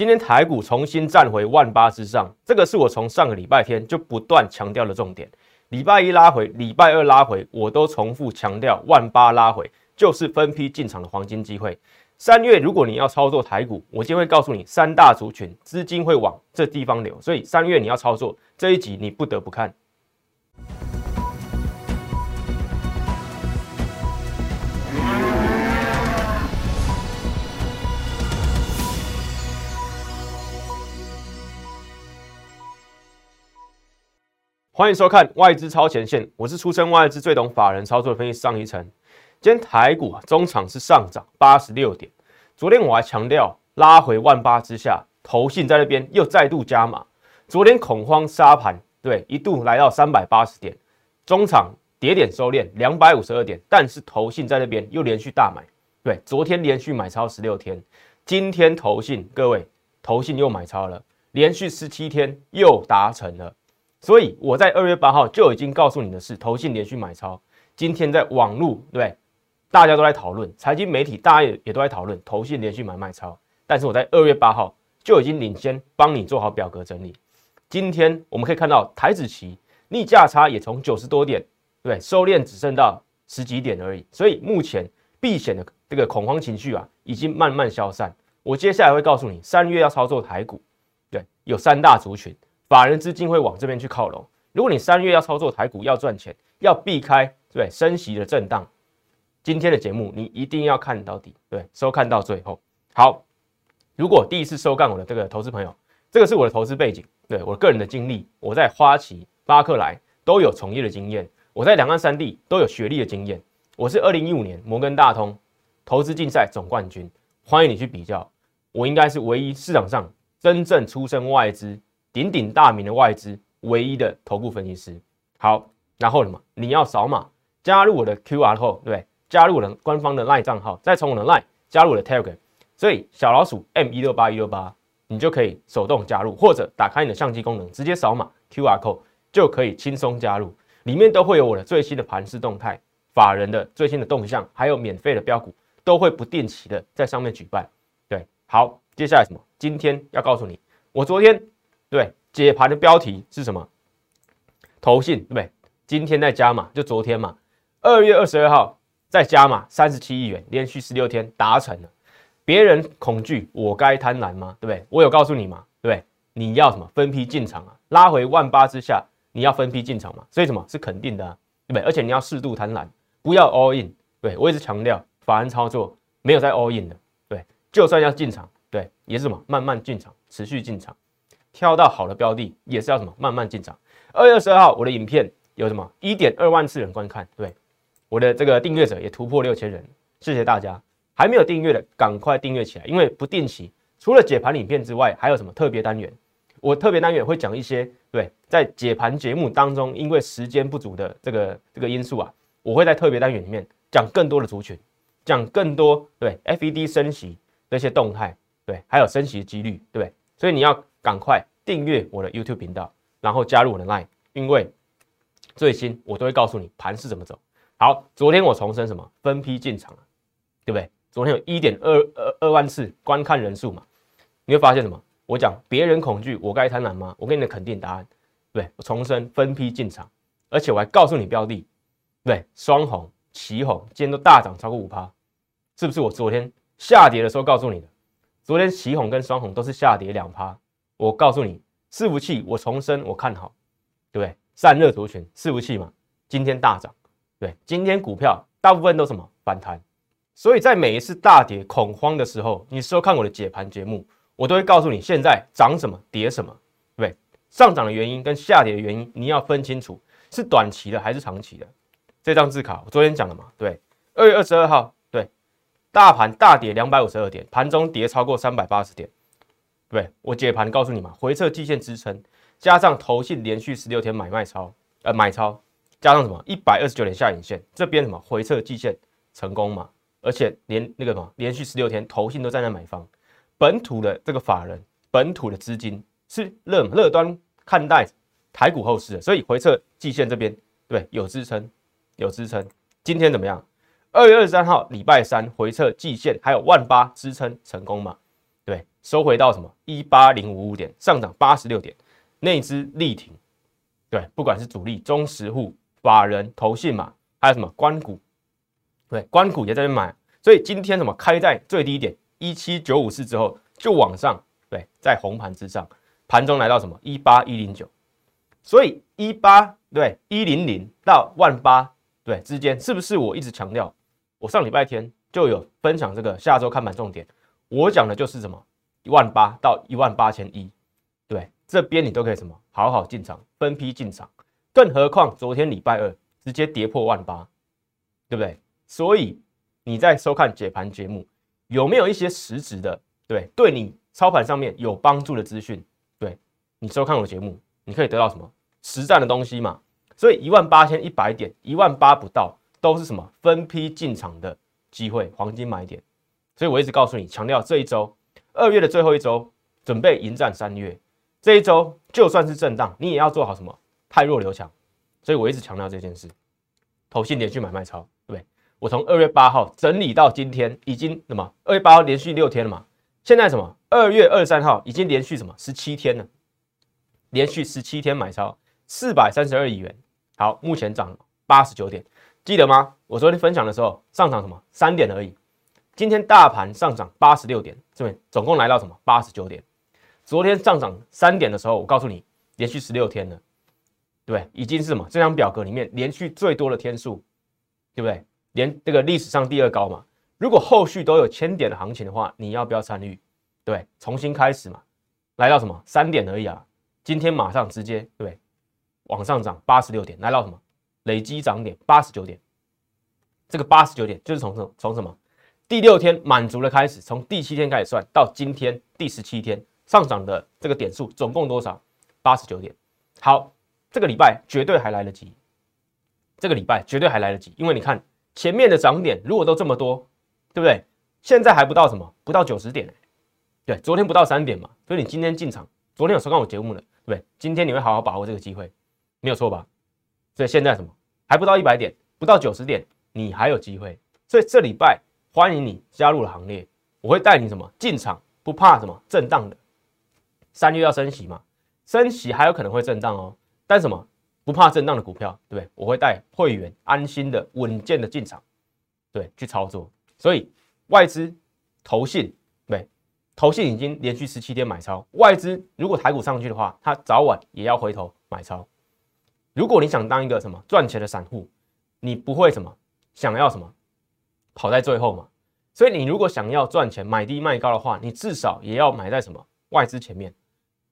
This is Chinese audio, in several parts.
今天台股重新站回万八之上，这个是我从上个礼拜天就不断强调的重点。礼拜一拉回，礼拜二拉回，我都重复强调，万八拉回就是分批进场的黄金机会。三月如果你要操作台股，我今天会告诉你三大族群资金会往这地方流，所以三月你要操作这一集你不得不看。欢迎收看外资超前线，我是出身外资最懂法人操作的分析师张一成。今天台股，中场是上涨八十六点。昨天我还强调拉回万八之下，投信在那边又再度加码。昨天恐慌杀盘，对，一度来到三百八十点，中场跌点收敛两百五十二点，但是投信在那边又连续大买，对，昨天连续买超十六天，今天投信各位投信又买超了，连续十七天又达成了。所以我在二月八号就已经告诉你的是，投信连续买超。今天在网络对，对大家都在讨论，财经媒体大家也也都在讨论投信连续买卖超。但是我在二月八号就已经领先帮你做好表格整理。今天我们可以看到台子期逆价差也从九十多点对对收敛只剩到十几点而已。所以目前避险的这个恐慌情绪啊，已经慢慢消散。我接下来会告诉你，三月要操作台股，对，有三大族群。法人资金会往这边去靠拢。如果你三月要操作台股要赚钱，要避开对升息的震荡，今天的节目你一定要看到底，对，收看到最后。好，如果第一次收看我的这个投资朋友，这个是我的投资背景，对我个人的经历，我在花旗、巴克莱都有从业的经验，我在两岸三地都有学历的经验。我是二零一五年摩根大通投资竞赛总冠军，欢迎你去比较，我应该是唯一市场上真正出身外资。鼎鼎大名的外资唯一的头部分析师，好，然后什么？你要扫码加入我的 Q R code，对？加入我的官方的 LINE 账号，再从我的 LINE 加入我的 Telegram，所以小老鼠 M 一六八一六八，你就可以手动加入，或者打开你的相机功能，直接扫码 Q R code 就可以轻松加入。里面都会有我的最新的盘势动态、法人的最新的动向，还有免费的标股，都会不定期的在上面举办。对，好，接下来什么？今天要告诉你，我昨天。对，解盘的标题是什么？投信对不对？今天在加码，就昨天嘛，二月二十二号在加码三十七亿元，连续十六天达成了。别人恐惧，我该贪婪吗？对不对？我有告诉你吗，对对？你要什么？分批进场啊，拉回万八之下，你要分批进场嘛。所以什么是肯定的，对不对？而且你要适度贪婪，不要 all in。对我一直强调，法人操作没有在 all in 的，对，就算要进场，对，也是什么慢慢进场，持续进场。挑到好的标的也是要什么慢慢进场。二月二十二号，我的影片有什么一点二万次人观看，对，我的这个订阅者也突破六千人，谢谢大家。还没有订阅的，赶快订阅起来，因为不定期除了解盘影片之外，还有什么特别单元？我特别单元会讲一些，对，在解盘节目当中，因为时间不足的这个这个因素啊，我会在特别单元里面讲更多的族群，讲更多对 FED 升息的一些动态，对，还有升息的几率，对？所以你要。赶快订阅我的 YouTube 频道，然后加入我的 Line，因为最新我都会告诉你盘是怎么走。好，昨天我重申什么？分批进场对不对？昨天有一点二二二万次观看人数嘛，你会发现什么？我讲别人恐惧，我该贪婪吗？我给你的肯定答案，对，我重申分批进场，而且我还告诉你标的，对，双红、旗红今天都大涨超过五趴，是不是？我昨天下跌的时候告诉你的，昨天旗红跟双红都是下跌两趴。我告诉你，伺服器，我重申，我看好，对不对？散热族群，伺服器嘛，今天大涨，对，今天股票大部分都什么反弹，所以在每一次大跌恐慌的时候，你收看我的解盘节目，我都会告诉你现在涨什么，跌什么，对对？上涨的原因跟下跌的原因，你要分清楚，是短期的还是长期的。这张字卡我昨天讲了嘛，对，二月二十二号，对，大盘大跌两百五十二点，盘中跌超过三百八十点。对，我解盘告诉你嘛，回撤季线支撑，加上投信连续十六天买卖超，呃买超，加上什么一百二十九点下影线，这边什么回撤季线成功嘛，而且连那个什么连续十六天投信都在那买方，本土的这个法人，本土的资金是乐乐端看待台股后市的，所以回撤季线这边对有支撑，有支撑。今天怎么样？二月二十三号礼拜三回撤季线还有万八支撑成功嘛？对，收回到什么？一八零五五点，上涨八十六点，内资力挺，对，不管是主力、中实户、法人、投信嘛，还有什么关股，对，关股也在这买，所以今天什么开在最低点一七九五四之后就往上，对，在红盘之上，盘中来到什么？一八一零九，所以一八对一零零到万八对？之间，是不是我一直强调？我上礼拜天就有分享这个下周看盘重点，我讲的就是什么一万八到一万八千一，对，这边你都可以什么好好进场，分批进场，更何况昨天礼拜二直接跌破万八，对不对？所以你在收看解盘节目，有没有一些实质的，对，对你操盘上面有帮助的资讯？对你收看我节目，你可以得到什么实战的东西嘛？所以一万八千一百点，一万八不到。都是什么分批进场的机会，黄金买点。所以我一直告诉你，强调这一周二月的最后一周，准备迎战三月。这一周就算是震荡，你也要做好什么太弱留强。所以我一直强调这件事。投信连续买卖超，对不对？我从二月八号整理到今天，已经什么？二月八号连续六天了嘛？现在什么？二月二十三号已经连续什么？十七天了，连续十七天买超四百三十二亿元。好，目前涨八十九点。记得吗？我昨天分享的时候上涨什么三点而已，今天大盘上涨八十六点，这边总共来到什么八十九点。昨天上涨三点的时候，我告诉你连续十六天了，对？已经是什么这张表格里面连续最多的天数，对不对？连这个历史上第二高嘛。如果后续都有千点的行情的话，你要不要参与？对，重新开始嘛。来到什么三点而已啊？今天马上直接对，往上涨八十六点，来到什么？累积涨点八十九点，这个八十九点就是从什从什么第六天满足了开始，从第七天开始算到今天第十七天上涨的这个点数总共多少？八十九点。好，这个礼拜绝对还来得及，这个礼拜绝对还来得及，因为你看前面的涨点如果都这么多，对不对？现在还不到什么，不到九十点，对，昨天不到三点嘛，所以你今天进场，昨天有收看我节目的，对不对？今天你会好好把握这个机会，没有错吧？所以现在什么还不到一百点，不到九十点，你还有机会。所以这礼拜欢迎你加入了行列，我会带你什么进场，不怕什么震荡的。三月要升息嘛，升息还有可能会震荡哦，但什么不怕震荡的股票，对不对？我会带会员安心的、稳健的进场，对，去操作。所以外资、投信，对，投信已经连续十七天买超，外资如果台股上去的话，它早晚也要回头买超。如果你想当一个什么赚钱的散户，你不会什么想要什么跑在最后嘛？所以你如果想要赚钱买低卖高的话，你至少也要买在什么外资前面，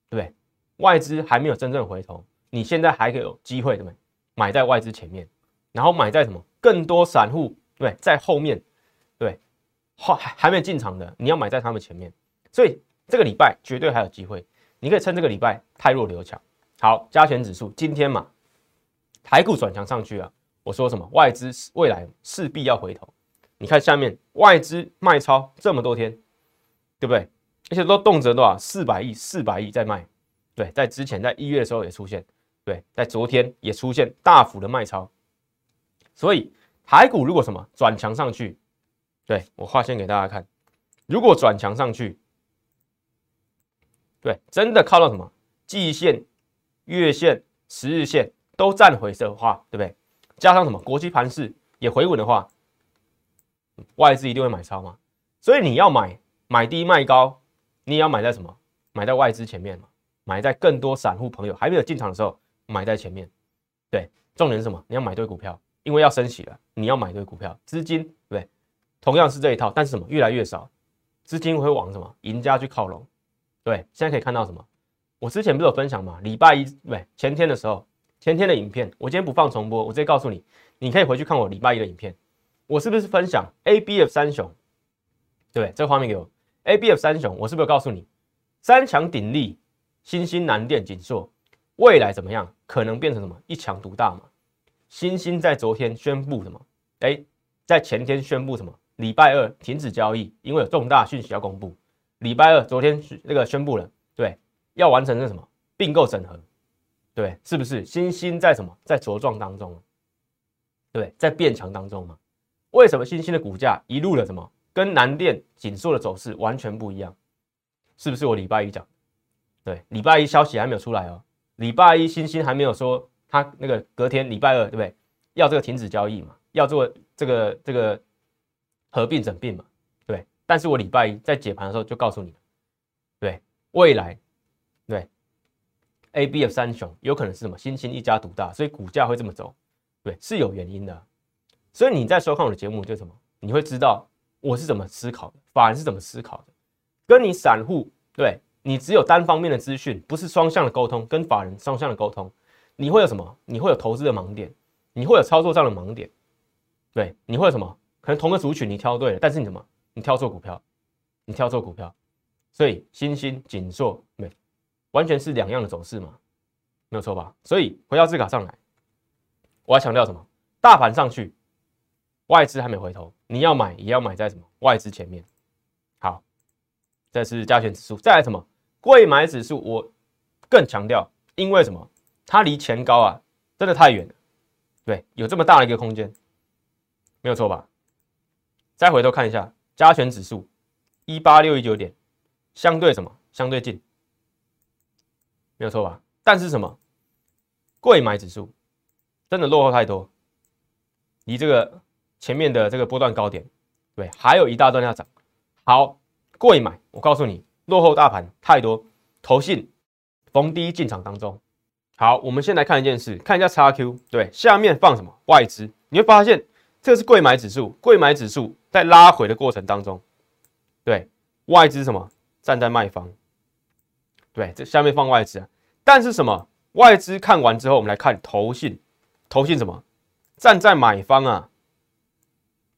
对？外资还没有真正回头，你现在还可以有机会，对不对？买在外资前面，然后买在什么更多散户对在后面，对还还没进场的，你要买在他们前面。所以这个礼拜绝对还有机会，你可以趁这个礼拜太弱留强。好，加权指数今天嘛。台股转强上去啊！我说什么？外资未来势必要回头。你看下面外资卖超这么多天，对不对？而且都动辄多少四百亿、四百亿在卖。对，在之前在一月的时候也出现，对，在昨天也出现大幅的卖超。所以台股如果什么转强上去，对我画线给大家看，如果转强上去，对，真的靠到什么季线、月线、十日线。都站回的话，对不对？加上什么国际盘势也回稳的话，外资一定会买超嘛。所以你要买买低卖高，你也要买在什么？买在外资前面嘛，买在更多散户朋友还没有进场的时候，买在前面。对，重点是什么？你要买对股票，因为要升息了，你要买对股票。资金对不对？同样是这一套，但是什么？越来越少，资金会往什么赢家去靠拢。对，现在可以看到什么？我之前不是有分享嘛？礼拜一对前天的时候。前天的影片，我今天不放重播，我直接告诉你，你可以回去看我礼拜一的影片。我是不是分享 A B F 三雄？对，这个画面给我 A B F 三雄，我是不是告诉你，三强鼎立，新兴南电锦硕，未来怎么样？可能变成什么一强独大嘛？新兴在昨天宣布什么？哎，在前天宣布什么？礼拜二停止交易，因为有重大讯息要公布。礼拜二昨天那个宣布了，对，要完成这什么并购整合。对，是不是新兴在什么在茁壮当中？对，在变强当中嘛？为什么新兴的股价一路的什么跟南电紧缩的走势完全不一样？是不是我礼拜一讲？对，礼拜一消息还没有出来哦，礼拜一星星还没有说他那个隔天礼拜二对不对？要这个停止交易嘛，要做这个这个合并整并嘛，对。但是我礼拜一在解盘的时候就告诉你，对，未来对 A B F 三雄有可能是什么？新兴一家独大，所以股价会这么走，对，是有原因的。所以你在收看我的节目就什么？你会知道我是怎么思考的，法人是怎么思考的，跟你散户对你只有单方面的资讯，不是双向的沟通，跟法人双向的沟通，你会有什么？你会有投资的盲点。你会有操作上的盲点，对，你会有什么？可能同个族群你挑对了，但是你怎么？你挑错股票，你挑错股票，所以新兴、紧缩没完全是两样的走势嘛，没有错吧？所以回到字卡上来，我要强调什么？大盘上去，外资还没回头，你要买也要买在什么？外资前面。好，这是加权指数，再来什么？贵买指数，我更强调，因为什么？它离前高啊，真的太远了。对，有这么大的一个空间，没有错吧？再回头看一下加权指数一八六一九点，相对什么？相对近，没有错吧？但是什么？贵买指数真的落后太多，离这个前面的这个波段高点，对，还有一大段要涨。好，贵买，我告诉你，落后大盘太多，投信逢低进场当中。好，我们先来看一件事，看一下叉 Q，对，下面放什么外资？你会发现这是贵买指数，贵买指数在拉回的过程当中，对，外资什么站在卖方，对，这下面放外资啊。但是什么外资看完之后，我们来看投信，投信什么站在买方啊？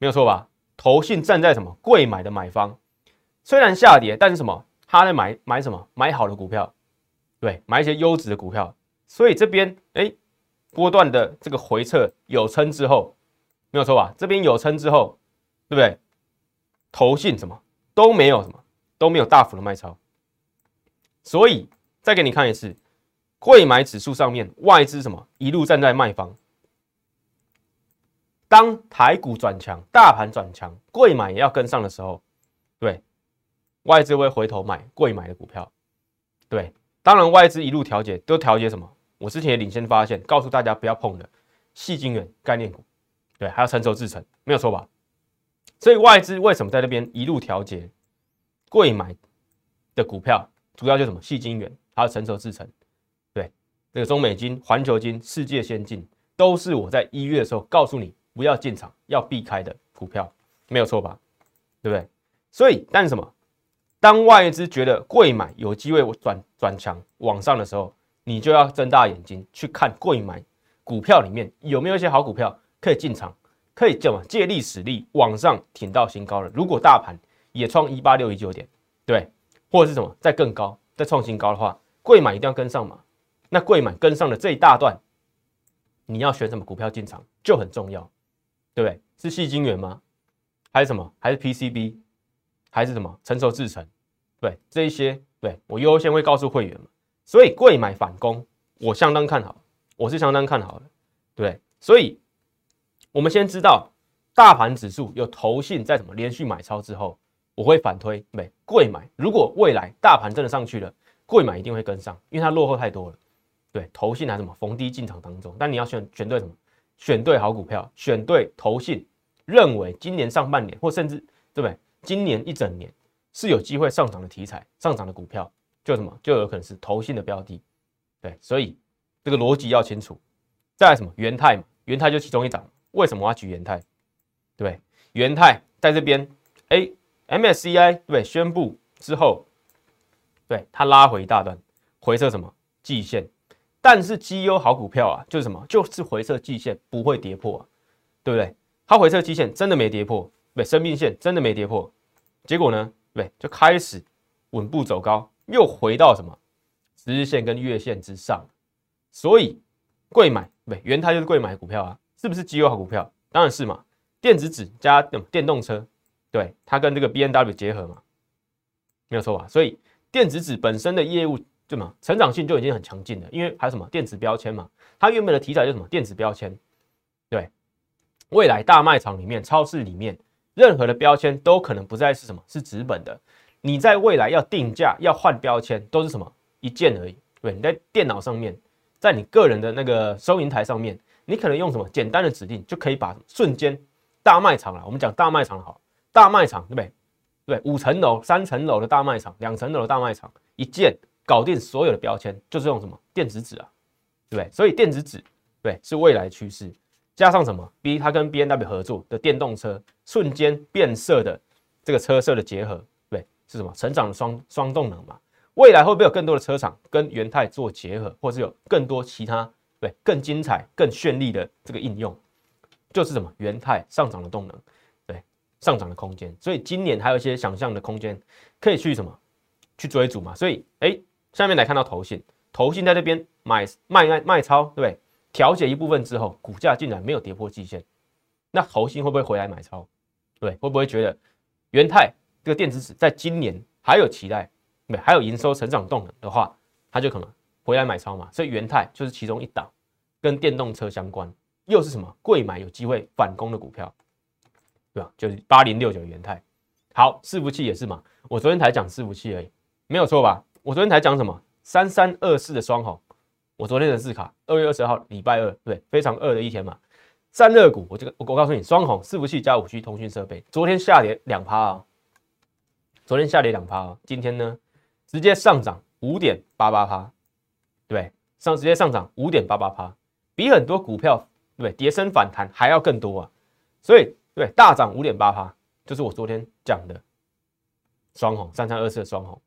没有错吧？投信站在什么贵买的买方，虽然下跌，但是什么他在买买什么买好的股票，对，买一些优质的股票。所以这边哎，波段的这个回撤有撑之后，没有错吧？这边有撑之后，对不对？投信什么都没有，什么都没有大幅的卖超。所以再给你看一次，贵买指数上面外资什么一路站在卖方。当台股转强，大盘转强，贵买也要跟上的时候，对，外资会回头买贵买的股票。对，当然外资一路调节都调节什么？我之前也领先发现，告诉大家不要碰的细晶圆概念股，对，还要成熟制成，没有错吧？所以外资为什么在那边一路调节贵买的股票，主要就什么细晶圆，还有成熟制成，对，这个中美金、环球金、世界先进，都是我在一月的时候告诉你不要进场，要避开的股票，没有错吧？对不对？所以，但是什么？当外资觉得贵买有机会转转强往上的时候，你就要睁大眼睛去看贵买股票里面有没有一些好股票可以进场，可以叫嘛借力使力往上挺到新高了。如果大盘也创一八六一九点，对，或者是什么再更高再创新高的话，贵买一定要跟上嘛。那贵买跟上的这一大段，你要选什么股票进场就很重要，对不对？是细晶圆吗？还是什么？还是 PCB？还是什么成熟制程？对，这一些对我优先会告诉会员嘛。所以贵买反攻，我相当看好，我是相当看好的，对。所以，我们先知道大盘指数有投信在什么连续买超之后，我会反推没贵买。如果未来大盘真的上去了，贵买一定会跟上，因为它落后太多了。对，投信还什么逢低进场当中，但你要选选对什么？选对好股票，选对投信认为今年上半年或甚至对不对？今年一整年是有机会上涨的题材，上涨的股票。就什么就有可能是投信的标的，对，所以这个逻辑要清楚。再来什么元泰嘛，元泰就其中一档。为什么我要举元泰？对，元泰在这边，哎，MSCI 对宣布之后，对它拉回一大段，回撤什么季线？但是绩优好股票啊，就是什么，就是回撤季线不会跌破，对不对？它回撤季线真的没跌破，对，生命线真的没跌破，结果呢，对，就开始稳步走高。又回到什么十日线跟月线之上，所以贵买对，原它就是贵买股票啊，是不是绩优好股票？当然是嘛，电子纸加电动车，对，它跟这个 B N W 结合嘛，没有错吧？所以电子纸本身的业务对吗？成长性就已经很强劲了，因为还有什么电子标签嘛，它原本的题材就是什么电子标签，对，未来大卖场里面、超市里面任何的标签都可能不再是什么是纸本的。你在未来要定价、要换标签，都是什么一键而已。对，你在电脑上面，在你个人的那个收银台上面，你可能用什么简单的指令，就可以把瞬间大卖场了。我们讲大卖场好，大卖场对不对？对，五层楼、三层楼的大卖场，两层楼的大卖场，一键搞定所有的标签，就是用什么电子纸啊，对？所以电子纸对是未来趋势，加上什么 B 它跟 B N W 合作的电动车，瞬间变色的这个车色的结合，对，是什么成长的双双动能嘛？未来会不会有更多的车厂跟元泰做结合，或是有更多其他对更精彩、更绚丽的这个应用？就是什么元泰上涨的动能，对上涨的空间。所以今年还有一些想象的空间，可以去什么去追逐嘛？所以哎，下面来看到投信，投信在这边买卖卖卖超，对不对？调节一部分之后，股价竟然没有跌破季线，那投信会不会回来买超？对，会不会觉得元泰这个电子纸在今年还有期待？还有营收成长动能的话，它就可能回来买超嘛。所以元泰就是其中一档跟电动车相关，又是什么贵买有机会反攻的股票，对吧？就是八零六九元泰。好，伺服器也是嘛。我昨天才讲伺服器而已，没有错吧？我昨天才讲什么？三三二四的双红，我昨天的字卡二月二十号礼拜二，对，非常二的一天嘛。散热股，我这个我我告诉你，双红伺服器加五 G 通讯设备，昨天下跌两趴啊，昨天下跌两趴啊，今天呢？直接上涨五点八八趴，对，上直接上涨五点八八趴，比很多股票对跌升反弹还要更多啊，所以对大涨五点八趴，就是我昨天讲的双红三三二四的双红，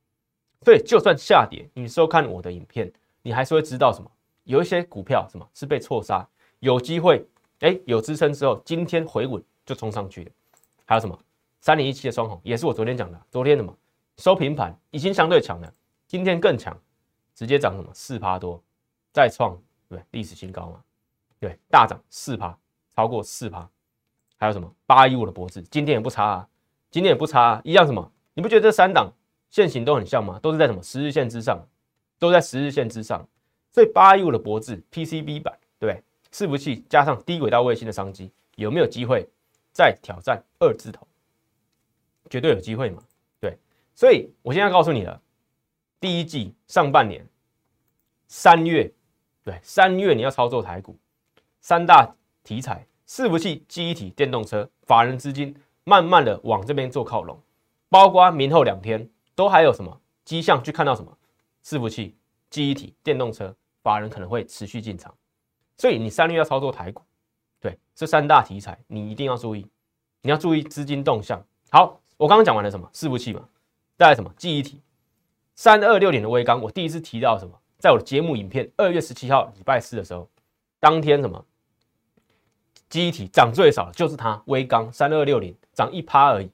对就算下跌，你收看我的影片，你还是会知道什么？有一些股票什么是被错杀，有机会哎有支撑之后，今天回稳就冲上去了，还有什么三零一七的双红，也是我昨天讲的，昨天什么？收平盘已经相对强了，今天更强，直接涨什么四趴多，再创对历史新高嘛？对，大涨四趴，超过四趴。还有什么八一五的脖子，今天也不差啊，今天也不差啊，一样什么？你不觉得这三档线型都很像吗？都是在什么十日线之上，都在十日线之上。所以八一五的脖子 PCB 版，对不对？伺服器加上低轨道卫星的商机，有没有机会再挑战二字头？绝对有机会嘛？对所以，我现在告诉你了，第一季上半年三月，对三月你要操作台股，三大题材：伺服器、记忆体、电动车，法人资金慢慢的往这边做靠拢，包括明后两天都还有什么迹象去看到什么伺服器、记忆体、电动车，法人可能会持续进场。所以你三月要操作台股，对这三大题材你一定要注意，你要注意资金动向。好，我刚刚讲完了什么伺服器嘛？带来什么记忆体？三二六点的微钢，我第一次提到什么？在我的节目影片二月十七号礼拜四的时候，当天什么记忆体涨最少的就是它，微钢三二六零涨一趴而已，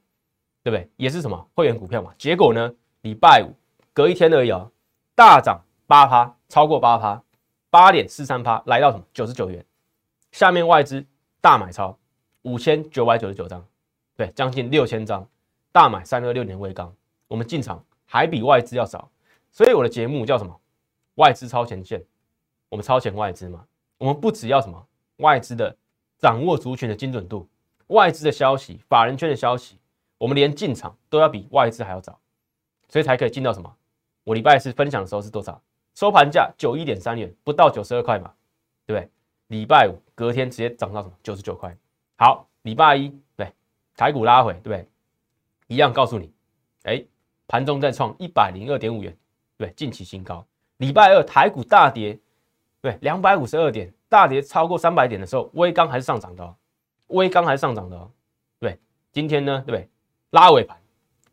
对不对？也是什么会员股票嘛？结果呢，礼拜五隔一天而已哦，大涨八趴，超过八趴，八点四三趴，来到什么九十九元？下面外资大买超五千九百九十九张，对，将近六千张，大买三二六年微钢。我们进场还比外资要少，所以我的节目叫什么？外资超前线，我们超前外资嘛。我们不只要什么外资的掌握族群的精准度，外资的消息、法人圈的消息，我们连进场都要比外资还要早，所以才可以进到什么？我礼拜四分享的时候是多少？收盘价九一点三元，不到九十二块嘛，对不对？礼拜五隔天直接涨到什么？九十九块。好，礼拜一对台股拉回，对不对？一样告诉你，哎。盘中再创一百零二点五元，对，近期新高。礼拜二台股大跌，对，两百五十二点，大跌超过三百点的时候，微钢还是上涨的哦，微钢还是上涨的哦。对，今天呢，对不对？拉尾盘，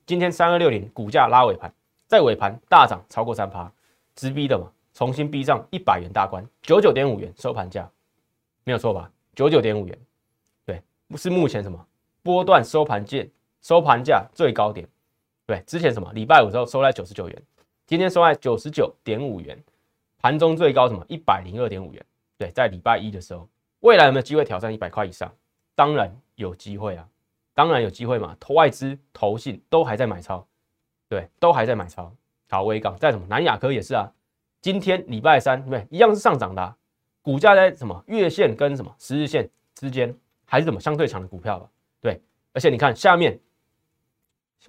今天三二六零股价拉尾盘，在尾盘大涨超过三趴，直逼的嘛，重新逼上一百元大关，九九点五元收盘价，没有错吧？九九点五元，对，是目前什么波段收盘价收盘价最高点。对，之前什么礼拜五时候收在九十九元，今天收在九十九点五元，盘中最高什么一百零二点五元。对，在礼拜一的时候，未来有没有机会挑战一百块以上？当然有机会啊，当然有机会嘛。投外资、投信都还在买超，对，都还在买超。好，威港在什么？南亚科也是啊，今天礼拜三对，一样是上涨的，股价在什么月线跟什么十日线之间，还是什么相对强的股票吧？对，而且你看下面。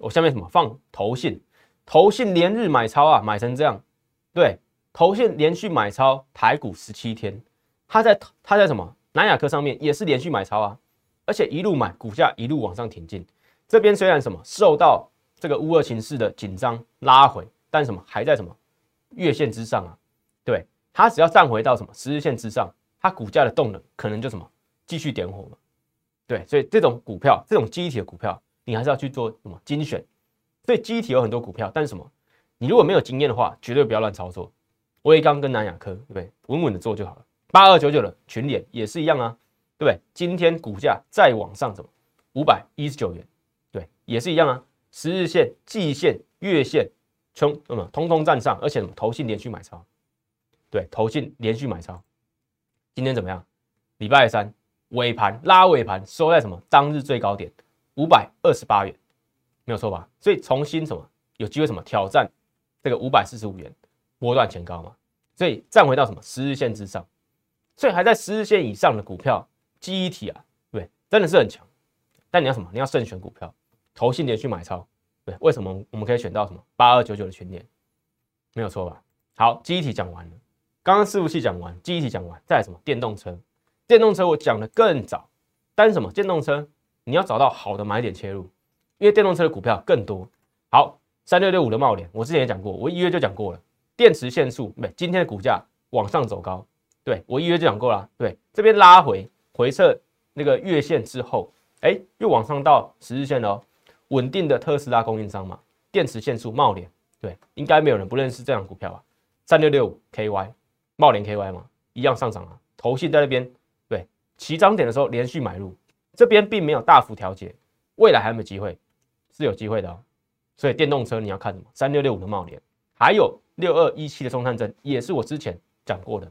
我下面什么放投信？投信连日买超啊，买成这样，对，投信连续买超台股十七天，他在他在什么南亚科上面也是连续买超啊，而且一路买，股价一路往上挺进。这边虽然什么受到这个乌俄情势的紧张拉回，但什么还在什么月线之上啊，对，它只要站回到什么十日线之上，它股价的动能可能就什么继续点火了。对，所以这种股票，这种记忆体的股票，你还是要去做什么精选。所以记忆体有很多股票，但是什么，你如果没有经验的话，绝对不要乱操作。威刚跟南亚科，对不对？稳稳的做就好了。八二九九的群联也是一样啊，对不对？今天股价再往上，怎么五百一十九元，对，也是一样啊。十日线、季线、月线，冲那么通通站上，而且什么投信连续买超，对，投信连续买超。今天怎么样？礼拜三。尾盘拉尾盘收在什么？当日最高点五百二十八元，没有错吧？所以重新什么有机会什么挑战这个五百四十五元波段前高嘛？所以站回到什么十日线之上，所以还在十日线以上的股票记忆体啊，对，真的是很强。但你要什么？你要慎选股票，投信连续买超，对，为什么我们可以选到什么八二九九的全年？没有错吧？好，记忆体讲完了，刚刚伺服器讲完，记忆体讲完，再来什么电动车？电动车我讲的更早，但是什么？电动车你要找到好的买点切入，因为电动车的股票更多。好，三六六五的茂联，我之前也讲过，我一月就讲过了。电池限速，对，今天的股价往上走高，对我一月就讲过了。对，这边拉回回撤那个月线之后，哎，又往上到十日线了，稳定的特斯拉供应商嘛，电池线数茂联，对，应该没有人不认识这样股票啊。三六六五 KY，茂联 KY 嘛，一样上涨啊，头信在那边。对起涨点的时候连续买入，这边并没有大幅调节，未来还有没有机会？是有机会的哦。所以电动车你要看什么？三六六五的茂联，还有六二一七的中探针，也是我之前讲过的。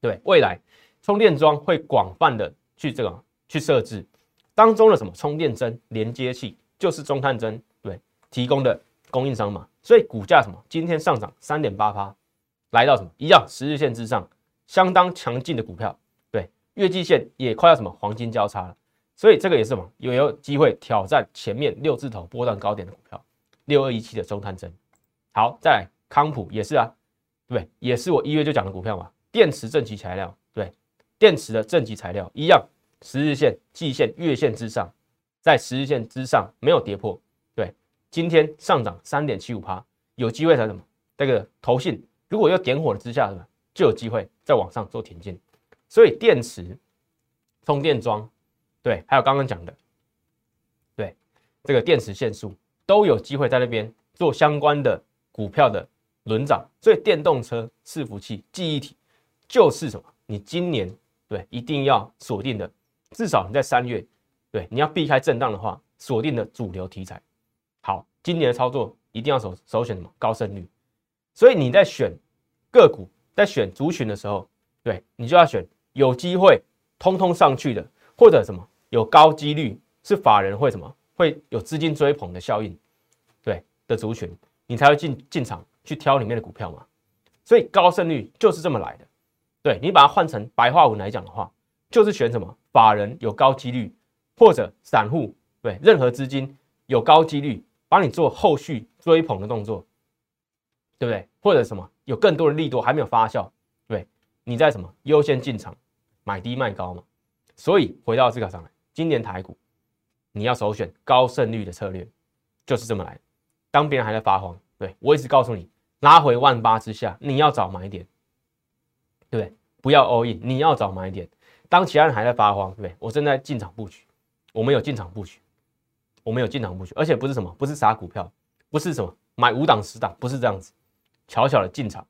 对，未来充电桩会广泛的去这个去设置，当中的什么充电针连接器就是中探针对提供的供应商嘛。所以股价什么？今天上涨三点八趴，来到什么？一样十日线之上，相当强劲的股票。对月季线也快要什么黄金交叉了，所以这个也是什么有有机会挑战前面六字头波段高点的股票，六二一七的中探针。好，再来康普也是啊，对？也是我一月就讲的股票嘛，电池正极材料，对，电池的正极材料一样，十日线、季线、月线之上，在十日线之上没有跌破，对，今天上涨三点七五趴，有机会在什么？这个投信如果要点火了之下，是吧？就有机会再往上做挺进。所以电池、充电桩，对，还有刚刚讲的，对，这个电池线速都有机会在那边做相关的股票的轮涨。所以电动车、伺服器、记忆体就是什么？你今年对一定要锁定的，至少你在三月，对，你要避开震荡的话，锁定的主流题材。好，今年的操作一定要首首选什么？高胜率。所以你在选个股、在选族群的时候，对你就要选。有机会通通上去的，或者什么有高几率是法人会什么会有资金追捧的效应，对的族群，你才会进进场去挑里面的股票嘛。所以高胜率就是这么来的。对你把它换成白话文来讲的话，就是选什么法人有高几率，或者散户对任何资金有高几率帮你做后续追捧的动作，对不对？或者什么有更多的力度还没有发酵，对，你在什么优先进场。买低卖高嘛，所以回到这个上来，今年台股你要首选高胜率的策略，就是这么来。当别人还在发慌，对我一直告诉你，拉回万八之下，你要找买点，对不对？不要 all in，你要找买点。当其他人还在发慌，对不对？我正在进场布局，我们有进场布局，我们有进场布局，而且不是什么，不是傻股票，不是什么买五档十档，不是这样子，悄悄的进场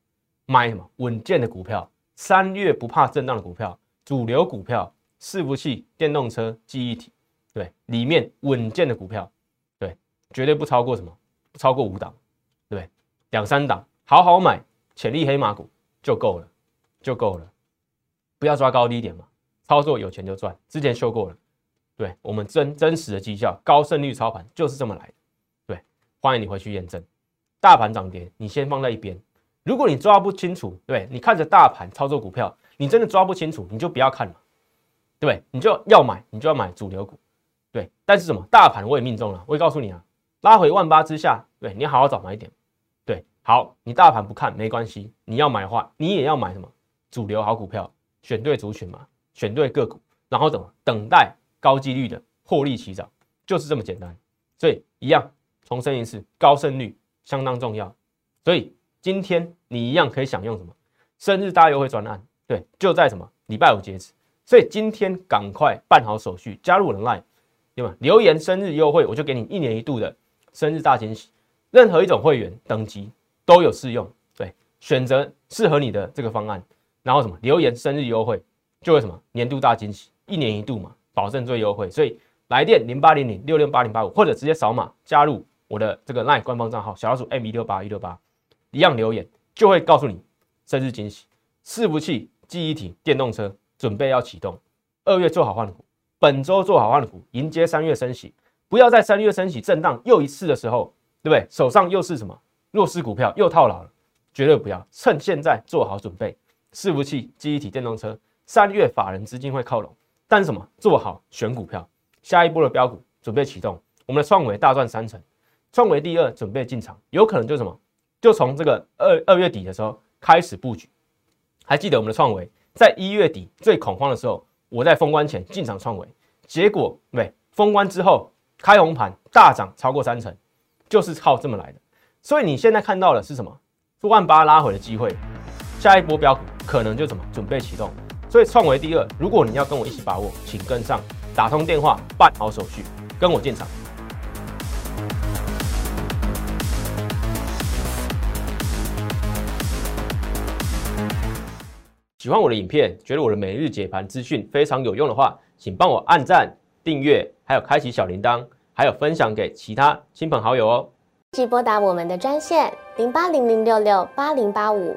买什么稳健的股票，三月不怕震荡的股票。主流股票、伺服器、电动车、记忆体，对，里面稳健的股票，对，绝对不超过什么，不超过五档，对两三档，好好买，潜力黑马股就够了，就够了，不要抓高低点嘛，操作有钱就赚，之前说过了，对我们真真实的绩效，高胜率操盘就是这么来的，对，欢迎你回去验证，大盘涨跌你先放在一边，如果你抓不清楚，对你看着大盘操作股票。你真的抓不清楚，你就不要看了，对不对？你就要买，你就要买主流股，对。但是什么？大盘我也命中了，我也告诉你啊，拉回万八之下，对，你好好找买点。对，好，你大盘不看没关系，你要买的话，你也要买什么主流好股票，选对族群嘛，选对个股，然后等等待高几率的获利起涨，就是这么简单。所以一样，重申一次，高胜率相当重要。所以今天你一样可以享用什么生日大优惠专案？对，就在什么礼拜五截止。所以今天赶快办好手续，加入我的 Line，对吧？留言生日优惠，我就给你一年一度的生日大惊喜。任何一种会员等级都有适用，对，选择适合你的这个方案，然后什么留言生日优惠，就会什么年度大惊喜，一年一度嘛，保证最优惠。所以来电零八零零六六八零八五，或者直接扫码加入我的这个 LINE 官方账号小老鼠 M 一六八一六八，一样留言就会告诉你生日惊喜。伺服器、记忆体、电动车准备要启动，二月做好换股，本周做好换股，迎接三月升息，不要在三月升息震荡又一次的时候。对不对？手上又是什么弱势股票，又套牢了，绝对不要趁现在做好准备。伺服器、记忆体、电动车，三月法人资金会靠拢，但是什么？做好选股票，下一波的标股准备启动。我们的创维大赚三成，创维第二准备进场，有可能就什么？就从这个二二月底的时候开始布局。还记得我们的创维在一月底最恐慌的时候，我在封关前进场创维，结果对封关之后开红盘大涨超过三成。就是靠这么来的，所以你现在看到的是什么？万八拉回的机会，下一波标股可能就怎么准备启动。所以创维第二，如果你要跟我一起把握，请跟上，打通电话办好手续，跟我进场。喜欢我的影片，觉得我的每日解盘资讯非常有用的话，请帮我按赞、订阅，还有开启小铃铛。还有分享给其他亲朋好友哦。即拨打我们的专线零八零零六六八零八五